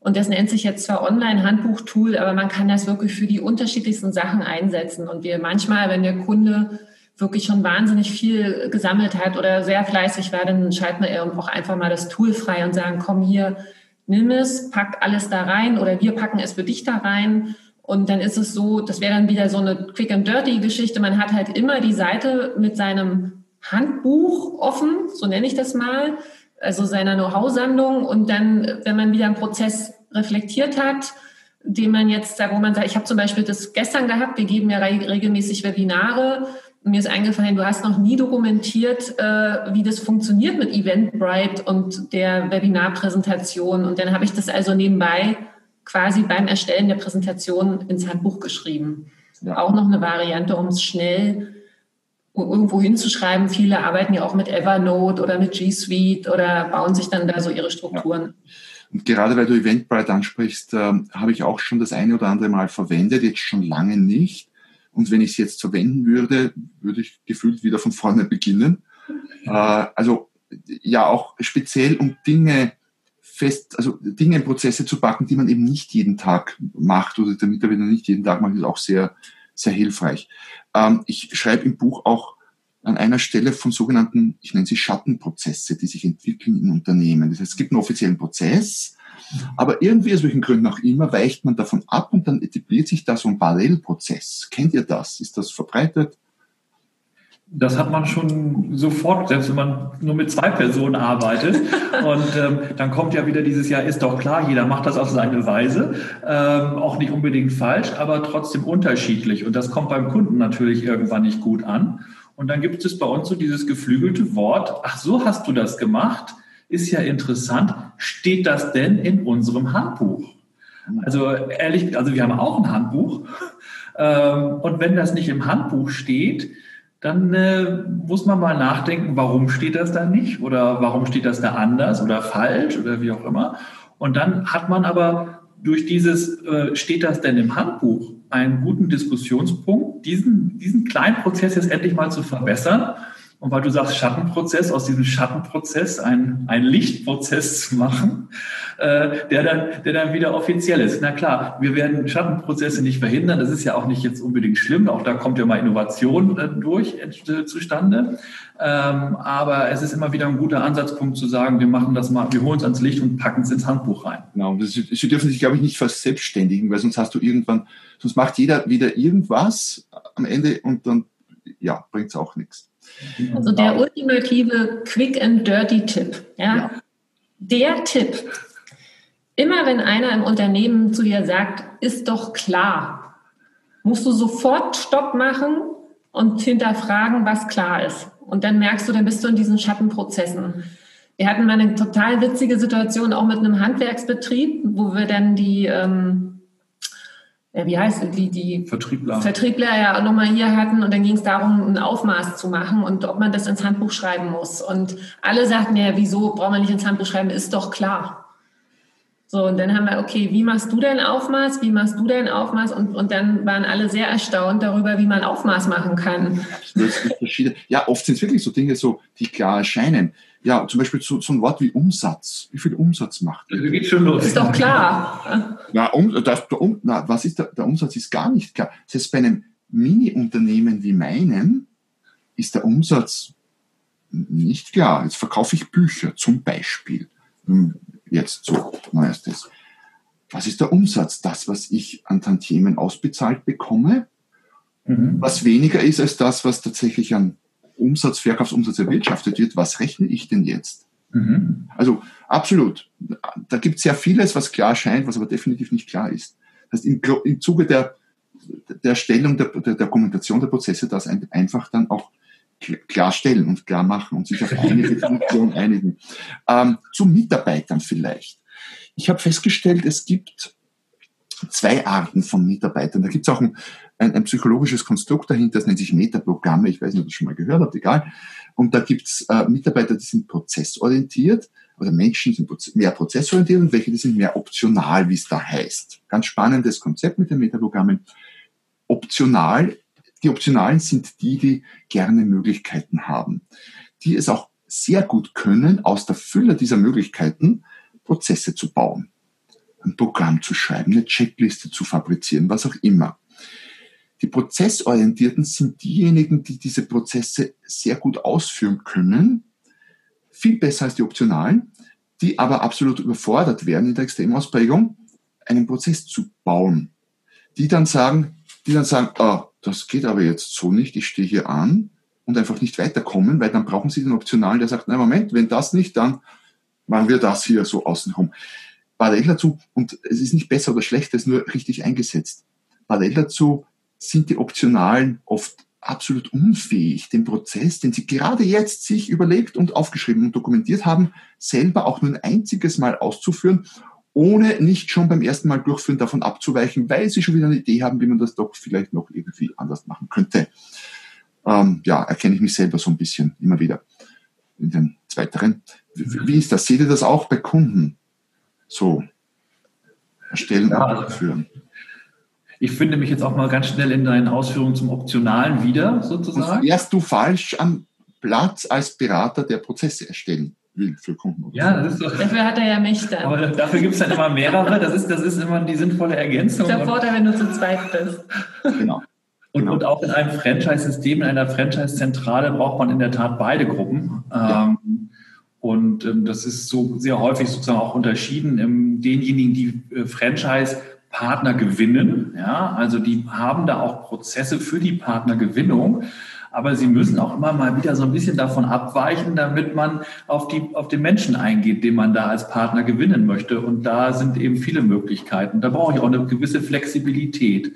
[SPEAKER 3] Und das nennt sich jetzt zwar Online-Handbuch-Tool, aber man kann das wirklich für die unterschiedlichsten Sachen einsetzen. Und wir manchmal, wenn der Kunde wirklich schon wahnsinnig viel gesammelt hat oder sehr fleißig war, dann schalten wir auch einfach mal das Tool frei und sagen, komm hier, nimm es, pack alles da rein oder wir packen es für dich da rein. Und dann ist es so, das wäre dann wieder so eine quick and dirty Geschichte. Man hat halt immer die Seite mit seinem Handbuch offen, so nenne ich das mal, also seiner Know-how-Sammlung. Und dann, wenn man wieder einen Prozess reflektiert hat, den man jetzt, wo man sagt, ich habe zum Beispiel das gestern gehabt, wir geben ja regelmäßig Webinare mir ist eingefallen, du hast noch nie dokumentiert, äh, wie das funktioniert mit Eventbrite und der Webinarpräsentation. Und dann habe ich das also nebenbei quasi beim Erstellen der Präsentation ins Handbuch geschrieben. Ja. Auch noch eine Variante, um es schnell irgendwo hinzuschreiben. Viele arbeiten ja auch mit Evernote oder mit G Suite oder bauen sich dann da so ihre Strukturen. Ja.
[SPEAKER 2] Und gerade weil du Eventbrite ansprichst, äh, habe ich auch schon das eine oder andere Mal verwendet, jetzt schon lange nicht Und wenn ich es jetzt verwenden würde, würde ich gefühlt wieder von vorne beginnen. Äh, also ja, auch speziell um Dinge fest, also Dinge in Prozesse zu packen, die man eben nicht jeden Tag macht oder der Mitarbeiter nicht jeden Tag macht, ist auch sehr, sehr hilfreich. Ähm, ich schreibe im Buch auch an einer Stelle von sogenannten, ich nenne sie Schattenprozesse, die sich entwickeln in Unternehmen. Das heißt, es gibt einen offiziellen Prozess, aber irgendwie aus welchen Gründen auch immer weicht man davon ab und dann etabliert sich da so ein Parallelprozess. Kennt ihr das? Ist das verbreitet?
[SPEAKER 4] Das hat man schon sofort, selbst wenn man nur mit zwei Personen arbeitet. Und ähm, dann kommt ja wieder dieses Jahr, ist doch klar, jeder macht das auf seine Weise. Ähm, auch nicht unbedingt falsch, aber trotzdem unterschiedlich. Und das kommt beim Kunden natürlich irgendwann nicht gut an. Und dann gibt es bei uns so dieses geflügelte Wort, ach so hast du das gemacht, ist ja interessant. Steht das denn in unserem Handbuch? Also ehrlich, also wir haben auch ein Handbuch. Ähm, und wenn das nicht im Handbuch steht, dann äh, muss man mal nachdenken, warum steht das da nicht oder warum steht das da anders oder falsch oder wie auch immer. Und dann hat man aber durch dieses, äh, steht das denn im Handbuch, einen guten Diskussionspunkt, diesen, diesen kleinen Prozess jetzt endlich mal zu verbessern und weil du sagst Schattenprozess, aus diesem Schattenprozess ein, ein Lichtprozess zu machen, äh, der, dann, der dann wieder offiziell ist. Na klar, wir werden Schattenprozesse nicht verhindern. Das ist ja auch nicht jetzt unbedingt schlimm. Auch da kommt ja mal Innovation äh, durch äh, zustande. Ähm, aber es ist immer wieder ein guter Ansatzpunkt zu sagen, wir machen das mal, wir holen es ans Licht und packen es ins Handbuch rein.
[SPEAKER 2] Genau. Sie dürfen sich, glaube ich, nicht verselbstständigen, weil sonst hast du irgendwann, sonst macht jeder wieder irgendwas am Ende und dann ja, bringt es auch nichts.
[SPEAKER 3] Also der ultimative Quick and Dirty Tipp. Ja? ja. Der Tipp. Immer wenn einer im Unternehmen zu dir sagt, ist doch klar, musst du sofort Stopp machen und hinterfragen, was klar ist. Und dann merkst du, dann bist du in diesen Schattenprozessen. Wir hatten mal eine total witzige Situation auch mit einem Handwerksbetrieb, wo wir dann die ähm, äh, wie heißt die, die
[SPEAKER 4] Vertriebler.
[SPEAKER 3] Vertriebler ja nochmal hier hatten und dann ging es darum, ein Aufmaß zu machen und ob man das ins Handbuch schreiben muss. Und alle sagten ja, wieso braucht man nicht ins Handbuch schreiben, ist doch klar. So, und dann haben wir, okay, wie machst du dein Aufmaß? Wie machst du dein Aufmaß? Und, und dann waren alle sehr erstaunt darüber, wie man Aufmaß machen kann.
[SPEAKER 2] Ja, oft sind es wirklich so Dinge, so, die klar erscheinen. Ja, zum Beispiel so, so ein Wort wie Umsatz. Wie viel Umsatz macht
[SPEAKER 3] ihr? geht schon los. Ist doch klar.
[SPEAKER 2] Na, um, das, um, na was ist der, der Umsatz ist gar nicht klar. Das heißt, bei einem Mini-Unternehmen wie meinem ist der Umsatz nicht klar. Jetzt verkaufe ich Bücher zum Beispiel. Hm, jetzt so, neuestes. Was ist der Umsatz? Das, was ich an Tantiemen ausbezahlt bekomme, mhm. was weniger ist als das, was tatsächlich an Umsatz, Verkaufsumsatz erwirtschaftet wird, was rechne ich denn jetzt? Mhm. Also absolut. Da gibt es sehr vieles, was klar scheint, was aber definitiv nicht klar ist. Das heißt, im, im Zuge der, der Stellung der, der, der Dokumentation der Prozesse das ein, einfach dann auch klarstellen und klar machen und sich auf eine Definition einigen. Ähm, zu Mitarbeitern vielleicht. Ich habe festgestellt, es gibt zwei Arten von Mitarbeitern. Da gibt es auch ein, ein, ein, psychologisches Konstrukt dahinter, das nennt sich Metaprogramme. Ich weiß nicht, ob ihr das schon mal gehört habt, egal. Und da gibt es äh, Mitarbeiter, die sind prozessorientiert, oder Menschen sind mehr prozessorientiert und welche, die sind mehr optional, wie es da heißt. Ganz spannendes Konzept mit den Metaprogrammen. Optional, die Optionalen sind die, die gerne Möglichkeiten haben, die es auch sehr gut können, aus der Fülle dieser Möglichkeiten Prozesse zu bauen ein Programm zu schreiben, eine Checkliste zu fabrizieren, was auch immer. Die Prozessorientierten sind diejenigen, die diese Prozesse sehr gut ausführen können, viel besser als die Optionalen, die aber absolut überfordert werden in der Extremausprägung, einen Prozess zu bauen. Die dann sagen, die dann sagen, oh, das geht aber jetzt so nicht, ich stehe hier an und einfach nicht weiterkommen, weil dann brauchen sie den Optionalen, der sagt, na Moment, wenn das nicht, dann machen wir das hier so außenrum. Parallel dazu, und es ist nicht besser oder schlechter, es ist nur richtig eingesetzt. Parallel dazu sind die Optionalen oft absolut unfähig, den Prozess, den sie gerade jetzt sich überlegt und aufgeschrieben und dokumentiert haben, selber auch nur ein einziges Mal auszuführen, ohne nicht schon beim ersten Mal durchführen davon abzuweichen, weil sie schon wieder eine Idee haben, wie man das doch vielleicht noch irgendwie anders machen könnte. Ähm, ja, erkenne ich mich selber so ein bisschen immer wieder in den zweiteren. Wie, ist das? Seht ihr das auch bei Kunden? so erstellen
[SPEAKER 4] ja. und führen. Ich finde mich jetzt auch mal ganz schnell in deinen Ausführungen zum Optionalen wieder, sozusagen.
[SPEAKER 2] Wärst du falsch am Platz als Berater, der Prozesse erstellen will für Kunden?
[SPEAKER 3] Ja, das ist doch, dafür hat er ja mich dann.
[SPEAKER 4] Aber dafür gibt es dann immer mehrere. Das ist, das ist immer die sinnvolle Ergänzung.
[SPEAKER 3] Das ist der Vorteil, wenn du zu zweit bist.
[SPEAKER 4] Genau. Und, genau. und auch in einem Franchise-System, in einer Franchise-Zentrale braucht man in der Tat beide Gruppen. Ja. Ähm, und ähm, das ist so sehr häufig sozusagen auch unterschieden. Ähm, denjenigen, die äh, Franchise-Partner gewinnen, ja, also die haben da auch Prozesse für die Partnergewinnung. Aber sie müssen auch immer mal wieder so ein bisschen davon abweichen, damit man auf, die, auf den Menschen eingeht, den man da als Partner gewinnen möchte. Und da sind eben viele Möglichkeiten. Da brauche ich auch eine gewisse Flexibilität.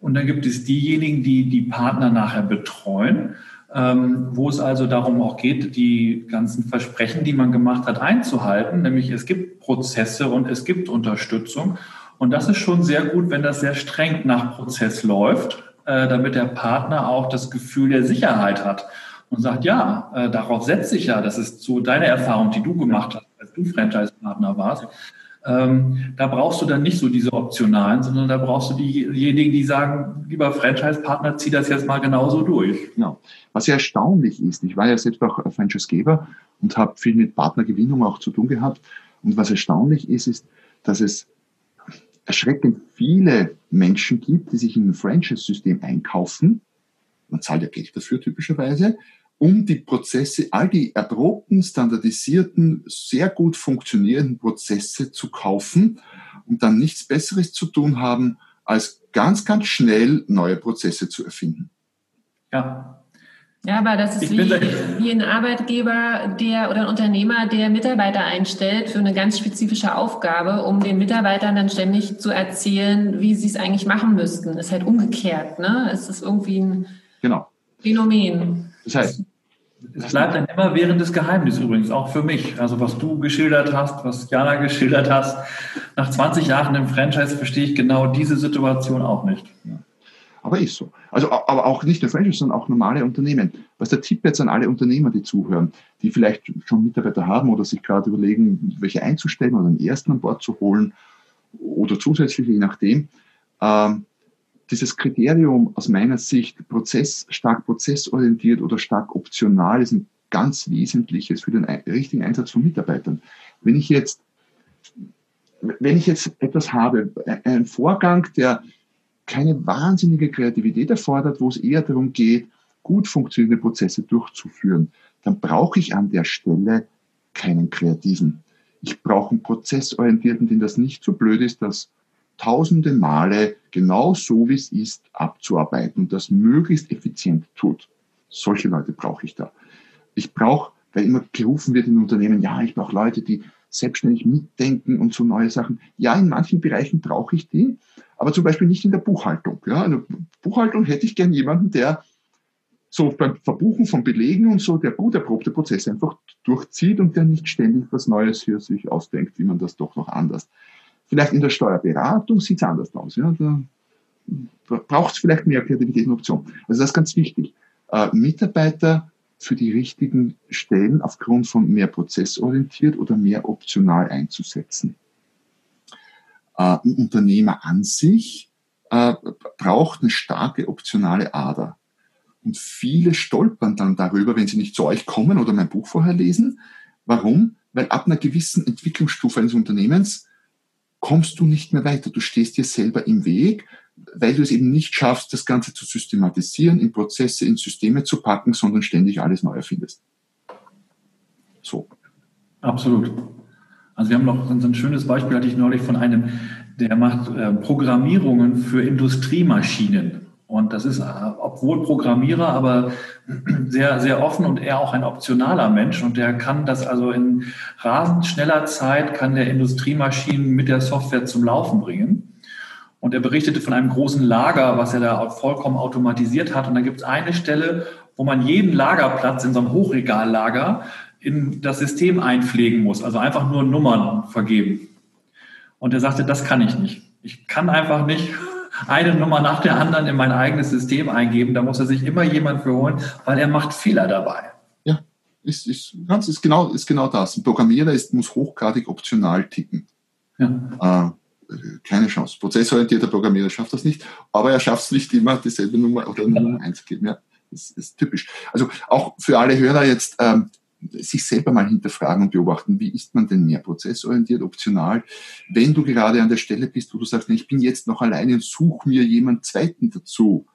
[SPEAKER 4] Und dann gibt es diejenigen, die die Partner nachher betreuen, ähm, wo es also darum auch geht, die ganzen Versprechen, die man gemacht hat, einzuhalten. Nämlich es gibt Prozesse und es gibt Unterstützung. Und das ist schon sehr gut, wenn das sehr streng nach Prozess läuft, äh, damit der Partner auch das Gefühl der Sicherheit hat und sagt, ja, äh, darauf setze ich ja, das ist so deine Erfahrung, die du gemacht hast, als du Franchise-Partner warst. Ähm, da brauchst du dann nicht so diese Optionalen, sondern da brauchst du diejenigen, die sagen, lieber Franchise-Partner, zieh das jetzt mal genauso durch.
[SPEAKER 2] Genau. Was ja erstaunlich ist, ich war ja selbst auch Franchise-Geber und habe viel mit Partnergewinnung auch zu tun gehabt. Und was erstaunlich ist, ist, dass es erschreckend viele Menschen gibt, die sich in ein Franchise-System einkaufen. Man zahlt ja Geld dafür typischerweise um die Prozesse, all die erprobten, standardisierten, sehr gut funktionierenden Prozesse zu kaufen und dann nichts Besseres zu tun haben, als ganz, ganz schnell neue Prozesse zu erfinden.
[SPEAKER 3] Ja. Ja, aber das ist wie, wie ein Arbeitgeber, der oder ein Unternehmer, der Mitarbeiter einstellt für eine ganz spezifische Aufgabe, um den Mitarbeitern dann ständig zu erzählen, wie sie es eigentlich machen müssten. Ist halt umgekehrt, ne? Es ist irgendwie ein
[SPEAKER 2] genau.
[SPEAKER 3] Phänomen.
[SPEAKER 4] Das heißt, es bleibt ein immerwährendes Geheimnis übrigens, auch für mich. Also was du geschildert hast, was Jana geschildert hast, nach 20 Jahren im Franchise verstehe ich genau diese Situation auch nicht.
[SPEAKER 2] Aber ist so. Also, aber auch nicht nur Franchise, sondern auch normale Unternehmen. Was der Tipp jetzt an alle Unternehmer, die zuhören, die vielleicht schon Mitarbeiter haben oder sich gerade überlegen, welche einzustellen oder einen ersten an Bord zu holen oder zusätzlich, je nachdem, ähm, dieses Kriterium aus meiner Sicht Prozess, stark prozessorientiert oder stark optional ist ein ganz wesentliches für den richtigen Einsatz von Mitarbeitern. Wenn ich jetzt, wenn ich jetzt etwas habe, einen Vorgang, der keine wahnsinnige Kreativität erfordert, wo es eher darum geht, gut funktionierende Prozesse durchzuführen, dann brauche ich an der Stelle keinen Kreativen. Ich brauche einen Prozessorientierten, den das nicht so blöd ist, dass tausende Male genau so, wie es ist, abzuarbeiten und das möglichst effizient tut. Solche Leute brauche ich da. Ich brauche, weil immer gerufen wird in Unternehmen, ja, ich brauche Leute, die selbstständig mitdenken und so neue Sachen. Ja, in manchen Bereichen brauche ich die, aber zum Beispiel nicht in der Buchhaltung. Ja, in der Buchhaltung hätte ich gern jemanden, der so beim Verbuchen von Belegen und so, der gut erprobte Prozesse einfach durchzieht und der nicht ständig was Neues für sich ausdenkt, wie man das doch noch anders Vielleicht in der Steuerberatung sieht es anders aus. Ja? Da, braucht es vielleicht mehr Kreativität und Option. Also das ist ganz wichtig. Äh, Mitarbeiter für die richtigen Stellen aufgrund von mehr prozessorientiert oder mehr optional einzusetzen. Äh, ein Unternehmer an sich äh, braucht eine starke optionale Ader. Und viele stolpern dann darüber, wenn sie nicht zu euch kommen oder mein Buch vorher lesen. Warum? Weil ab einer gewissen Entwicklungsstufe eines Unternehmens kommst du nicht mehr weiter. Du stehst dir selber im Weg, weil du es eben nicht schaffst, das Ganze zu systematisieren, in Prozesse, in Systeme zu packen, sondern ständig alles neu erfindest.
[SPEAKER 4] So. Absolut. Also wir haben noch ein schönes Beispiel, hatte ich neulich von einem, der macht äh, Programmierungen für Industriemaschinen. Und das ist, äh, obwohl Programmierer, aber sehr, sehr offen und eher auch ein optionaler Mensch. Und der kann das also in rasend schneller Zeit, kann der Industriemaschinen mit der Software zum Laufen bringen. Und er berichtete von einem großen Lager, was er da vollkommen automatisiert hat. Und da gibt es eine Stelle, wo man jeden Lagerplatz in so einem Hochregallager in das System einpflegen muss. Also einfach nur Nummern vergeben. Und er sagte, das kann ich nicht. Ich kann einfach nicht eine Nummer nach der anderen in mein eigenes System eingeben. Da muss er sich immer jemand für holen, weil er macht Fehler dabei.
[SPEAKER 2] Ja, ist, ist, ist, genau, ist genau das. Ein Programmierer ist, muss hochgradig optional ticken. Ja. Äh, keine Chance. Prozessorientierter Programmierer schafft das nicht, aber er schafft es nicht immer, dieselbe Nummer oder Nummer einzugeben. Ja, das ist typisch. Also auch für alle Hörer jetzt, ähm, sich selber mal hinterfragen und beobachten, wie ist man denn mehr prozessorientiert, optional, wenn du gerade an der Stelle bist, wo du sagst, ich bin jetzt noch alleine und suche mir jemand Zweiten dazu,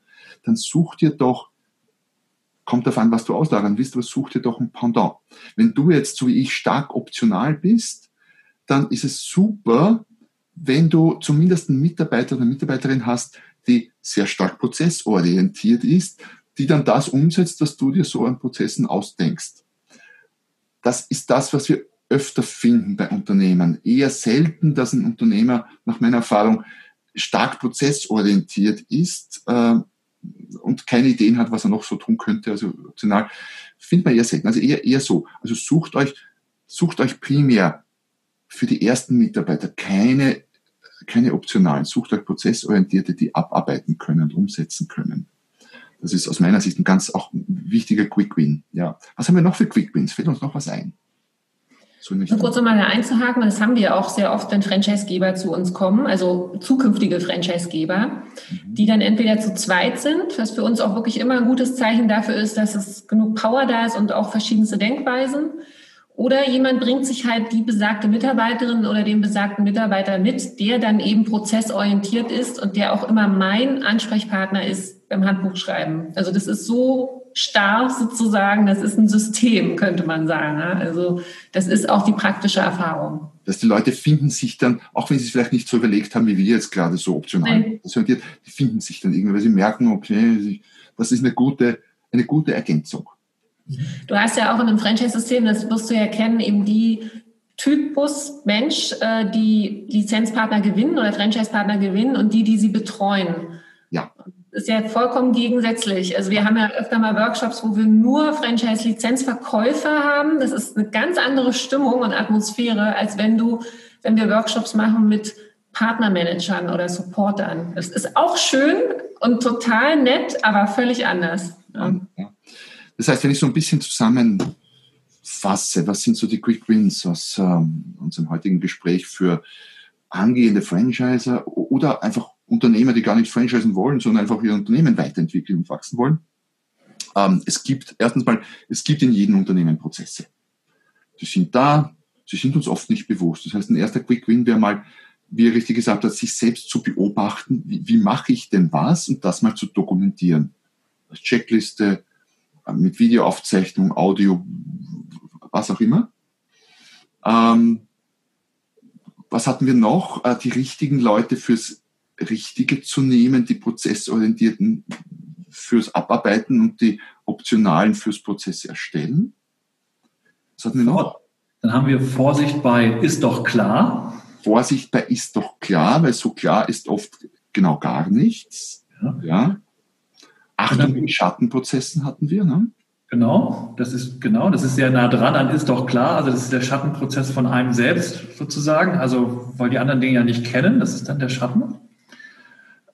[SPEAKER 2] dann such dir doch, kommt darauf an, was du auslagern willst, aber such dir doch ein Pendant. Wenn du jetzt, so wie ich, stark optional bist, dann ist es super, wenn du zumindest einen Mitarbeiter oder Mitarbeiterin hast, die sehr stark prozessorientiert ist, die dann das umsetzt, was du dir so an Prozessen ausdenkst. Das ist das, was wir öfter finden bei Unternehmen. Eher selten, dass ein Unternehmer nach meiner Erfahrung stark prozessorientiert ist äh, und keine Ideen hat, was er noch so tun könnte. Also optional findet man eher selten. Also eher, eher so. Also sucht euch, sucht euch primär für die ersten Mitarbeiter keine, keine optionalen. Sucht euch Prozessorientierte, die abarbeiten können und umsetzen können. Das ist aus meiner Sicht ein ganz auch wichtiger Quick Win. Ja. Was haben wir noch für Quick Wins? Fällt uns noch was ein?
[SPEAKER 3] So nicht kurz um mal einzuhaken, das haben wir auch sehr oft, wenn Franchisegeber zu uns kommen, also zukünftige Franchisegeber, mhm. die dann entweder zu zweit sind, was für uns auch wirklich immer ein gutes Zeichen dafür ist, dass es genug Power da ist und auch verschiedenste Denkweisen. Oder jemand bringt sich halt die besagte Mitarbeiterin oder den besagten Mitarbeiter mit, der dann eben prozessorientiert ist und der auch immer mein Ansprechpartner ist beim Handbuchschreiben. Also das ist so starr sozusagen, das ist ein System, könnte man sagen. Also das ist auch die praktische Erfahrung.
[SPEAKER 2] Dass die Leute finden sich dann, auch wenn sie es vielleicht nicht so überlegt haben, wie wir jetzt gerade so optional, nee. die finden sich dann irgendwie, weil sie merken, okay, das ist eine gute, eine gute Ergänzung.
[SPEAKER 3] Du hast ja auch in einem Franchise-System, das wirst du ja kennen, eben die Typus Mensch, äh, die Lizenzpartner gewinnen oder Franchise-Partner gewinnen und die, die sie betreuen.
[SPEAKER 2] Ja.
[SPEAKER 3] Das ist ja vollkommen gegensätzlich. Also wir haben ja öfter mal Workshops, wo wir nur Franchise-Lizenzverkäufer haben. Das ist eine ganz andere Stimmung und Atmosphäre, als wenn du, wenn wir Workshops machen mit Partnermanagern oder Supportern. Das ist auch schön und total nett, aber völlig anders. Ja. Ja.
[SPEAKER 2] Das heißt, wenn ich so ein bisschen zusammenfasse, was sind so die Quick Wins aus ähm, unserem heutigen Gespräch für angehende Franchiser oder einfach Unternehmer, die gar nicht franchisen wollen, sondern einfach ihr Unternehmen weiterentwickeln und wachsen wollen? Ähm, es gibt, erstens mal, es gibt in jedem Unternehmen Prozesse. Die sind da, sie sind uns oft nicht bewusst. Das heißt, ein erster Quick Win wäre mal, wie er richtig gesagt hat, sich selbst zu beobachten, wie, wie mache ich denn was und das mal zu dokumentieren. Als Checkliste, mit Videoaufzeichnung, Audio, was auch immer. Ähm, was hatten wir noch? Äh, die richtigen Leute fürs Richtige zu nehmen, die prozessorientierten fürs Abarbeiten und die optionalen fürs Prozess erstellen.
[SPEAKER 4] Was hatten wir noch? Dann haben wir Vorsicht bei ist doch klar.
[SPEAKER 2] Vorsicht bei ist doch klar, weil so klar ist oft genau gar nichts. Ja. ja. Achtung in Schattenprozessen hatten wir, ne?
[SPEAKER 4] Genau, das ist genau, das ist sehr nah dran an ist doch klar. Also das ist der Schattenprozess von einem selbst sozusagen. Also weil die anderen Dinge ja nicht kennen, das ist dann der Schatten.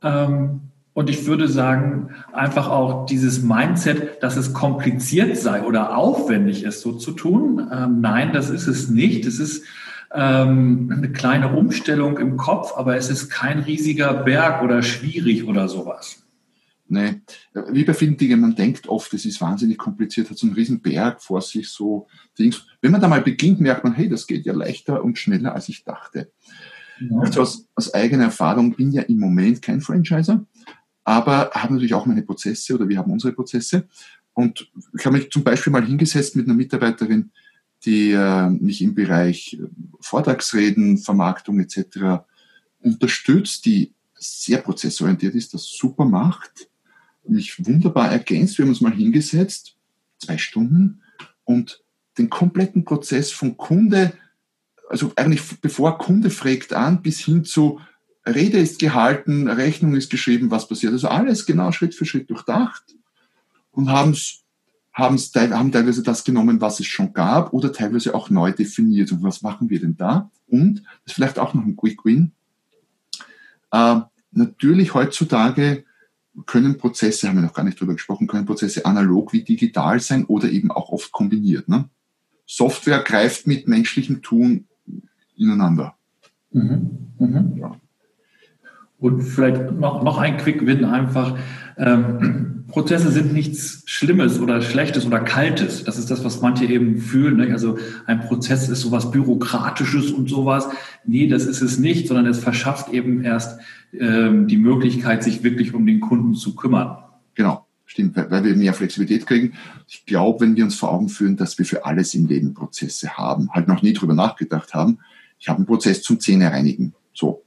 [SPEAKER 4] Ähm, und ich würde sagen, einfach auch dieses Mindset, dass es kompliziert sei oder aufwendig ist, so zu tun. Ähm, nein, das ist es nicht. Es ist ähm, eine kleine Umstellung im Kopf, aber es ist kein riesiger Berg oder schwierig oder sowas.
[SPEAKER 2] Nee, wie bei vielen Dingen, man denkt oft, es ist wahnsinnig kompliziert, hat so einen riesen Berg vor sich, so Dings. Wenn man da mal beginnt, merkt man, hey, das geht ja leichter und schneller, als ich dachte. Ja. Also aus, aus eigener Erfahrung bin ja im Moment kein Franchiser, aber habe natürlich auch meine Prozesse oder wir haben unsere Prozesse. Und ich habe mich zum Beispiel mal hingesetzt mit einer Mitarbeiterin, die äh, mich im Bereich äh, Vortragsreden, Vermarktung etc. unterstützt, die sehr prozessorientiert ist, das super macht mich wunderbar ergänzt. Wir haben uns mal hingesetzt, zwei Stunden, und den kompletten Prozess von Kunde, also eigentlich bevor Kunde fragt an, bis hin zu Rede ist gehalten, Rechnung ist geschrieben, was passiert. Also alles genau Schritt für Schritt durchdacht und haben's, haben's, haben teilweise das genommen, was es schon gab oder teilweise auch neu definiert. Und was machen wir denn da? Und, das ist vielleicht auch noch ein Quick Win, äh, natürlich heutzutage können Prozesse, haben wir noch gar nicht drüber gesprochen, können Prozesse analog wie digital sein oder eben auch oft kombiniert. Ne? Software greift mit menschlichem Tun ineinander. Mhm. Mhm. Ja.
[SPEAKER 4] Und vielleicht noch, noch ein Quick-Win einfach. Ähm, Prozesse sind nichts Schlimmes oder Schlechtes oder Kaltes. Das ist das, was manche eben fühlen. Ne? Also ein Prozess ist sowas Bürokratisches und sowas. Nee, das ist es nicht, sondern es verschafft eben erst ähm, die Möglichkeit, sich wirklich um den Kunden zu kümmern.
[SPEAKER 2] Genau. Stimmt, weil wir mehr Flexibilität kriegen. Ich glaube, wenn wir uns vor Augen führen, dass wir für alles im Leben Prozesse haben, halt noch nie drüber nachgedacht haben, ich habe einen Prozess zum Zähne reinigen. So.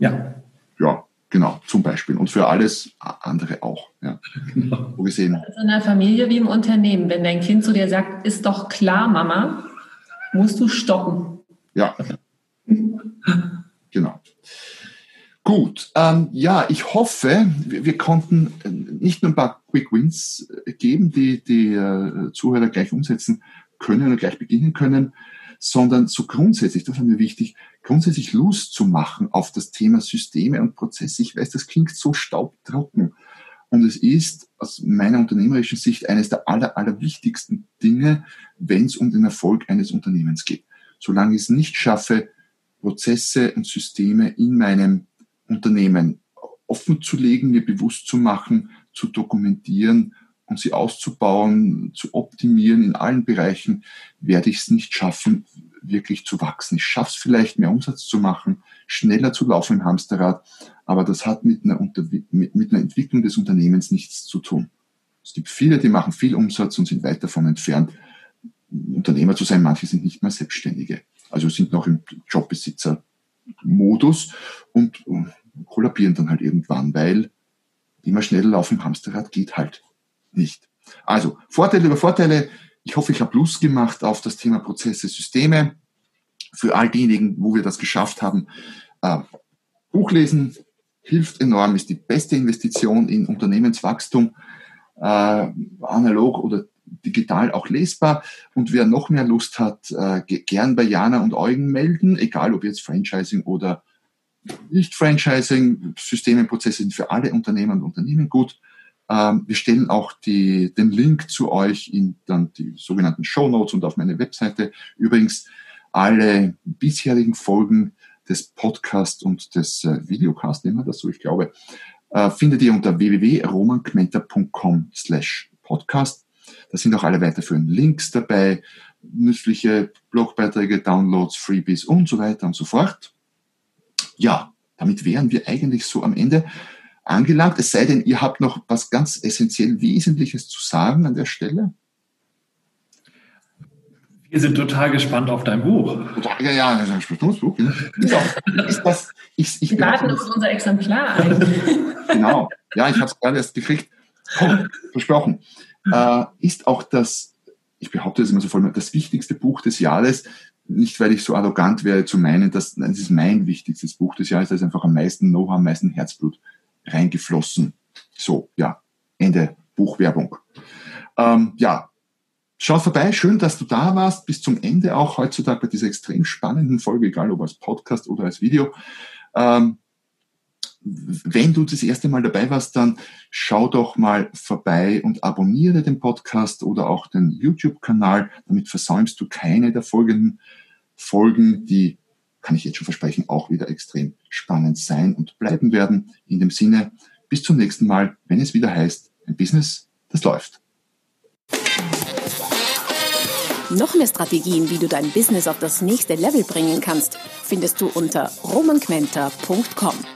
[SPEAKER 4] Ja.
[SPEAKER 2] Ja, genau, zum Beispiel. Und für alles andere auch. Ja. Genau.
[SPEAKER 3] So gesehen. Also in der Familie wie im Unternehmen. Wenn dein Kind zu dir sagt, ist doch klar, Mama, musst du stoppen.
[SPEAKER 2] Ja. genau. Gut, ähm, ja, ich hoffe, wir, wir, konnten nicht nur ein paar Quick Wins äh, geben, die die äh, Zuhörer gleich umsetzen können oder gleich beginnen können, sondern so grundsätzlich, das war mir wichtig, grundsätzlich Lust zu machen auf das Thema Systeme und Prozesse. Ich weiß, das klingt so staubtrocken. Und es ist aus meiner unternehmerischen Sicht eines der aller, aller wichtigsten Dinge, wenn es um den Erfolg eines Unternehmens geht. Solange ich es nicht schaffe, Prozesse und Systeme in meinem Unternehmen offen zu legen, mir bewusst zu machen, zu dokumentieren und sie auszubauen, zu optimieren in allen Bereichen, werde ich es nicht schaffen, wirklich zu wachsen. Ich schaffe es vielleicht, mehr Umsatz zu machen, schneller zu laufen im Hamsterrad, aber das hat mit einer, mit, mit einer Entwicklung des Unternehmens nichts zu tun. Es gibt viele, die machen viel Umsatz und sind weit davon entfernt, Unternehmer zu sein. Manche sind nicht mehr Selbstständige, also sind noch im Jobbesitzer Modus und kollabieren dann halt irgendwann, weil immer schneller laufen im Hamsterrad geht halt nicht. Also Vorteile über Vorteile. Ich hoffe, ich habe Lust gemacht auf das Thema Prozesse, Systeme. Für all diejenigen, wo wir das geschafft haben, äh, Buchlesen hilft enorm, ist die beste Investition in Unternehmenswachstum, äh, analog oder digital auch lesbar. Und wer noch mehr Lust hat, äh, gern bei Jana und Eugen melden, egal ob jetzt Franchising oder nicht Franchising. Systeme und Prozesse sind für alle Unternehmer und Unternehmen gut. Ähm, wir stellen auch die, den Link zu euch in dann die sogenannten Show Notes und auf meine Webseite. Übrigens alle bisherigen Folgen des Podcasts und des äh, Videocasts, nennen wir das so, ich glaube, äh, findet ihr unter www.romankmenta.com slash podcast. Da sind auch alle weiterführenden Links dabei, nützliche Blogbeiträge, Downloads, Freebies und so weiter und so fort. Ja, damit wären wir eigentlich so am Ende angelangt. Es sei denn, ihr habt noch was ganz essentiell Wesentliches zu sagen an der Stelle.
[SPEAKER 4] Wir sind total gespannt auf dein Buch.
[SPEAKER 2] Total, ja, ja, das ist ein Spannungsbuch. Ja.
[SPEAKER 3] Ist das, ich, ich Wir warten auf unser Exemplar eigentlich.
[SPEAKER 2] Genau, ja, ich habe es gerade erst gekriegt. Komm, versprochen äh, ist auch das, ich behaupte das immer so voll, das wichtigste Buch des Jahres. Nicht, weil ich so arrogant wäre zu meinen, dass das ist mein wichtigstes Buch des Jahres, da ist einfach am meisten Know-how, am meisten Herzblut reingeflossen. So, ja, Ende Buchwerbung. Ähm, ja, Schaut vorbei, schön, dass du da warst, bis zum Ende auch heutzutage bei dieser extrem spannenden Folge, egal ob als Podcast oder als Video. Ähm, wenn du das erste Mal dabei warst, dann schau doch mal vorbei und abonniere den Podcast oder auch den YouTube-Kanal. Damit versäumst du keine der folgenden Folgen, die, kann ich jetzt schon versprechen, auch wieder extrem spannend sein und bleiben werden. In dem Sinne, bis zum nächsten Mal, wenn es wieder heißt, ein Business, das läuft.
[SPEAKER 1] Noch mehr Strategien, wie du dein Business auf das nächste Level bringen kannst, findest du unter romanquenter.com